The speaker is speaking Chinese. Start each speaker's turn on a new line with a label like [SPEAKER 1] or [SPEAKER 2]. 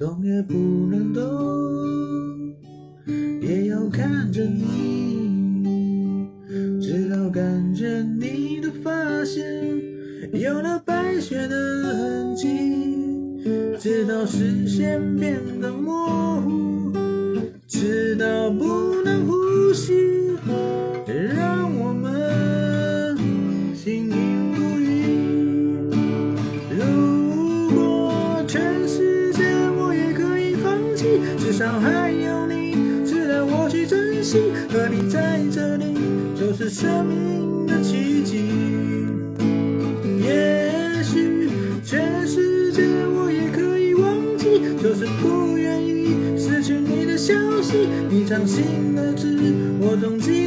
[SPEAKER 1] 动也不能动，也要看着你，直到感觉你的发线有了白雪的痕迹，直到视线变得模糊，直到不至少还有你值得我去珍惜。和你在这里，就是生命的奇迹。也许全世界我也可以忘记，就是不愿意失去你的消息。你掌心的痣，我总记。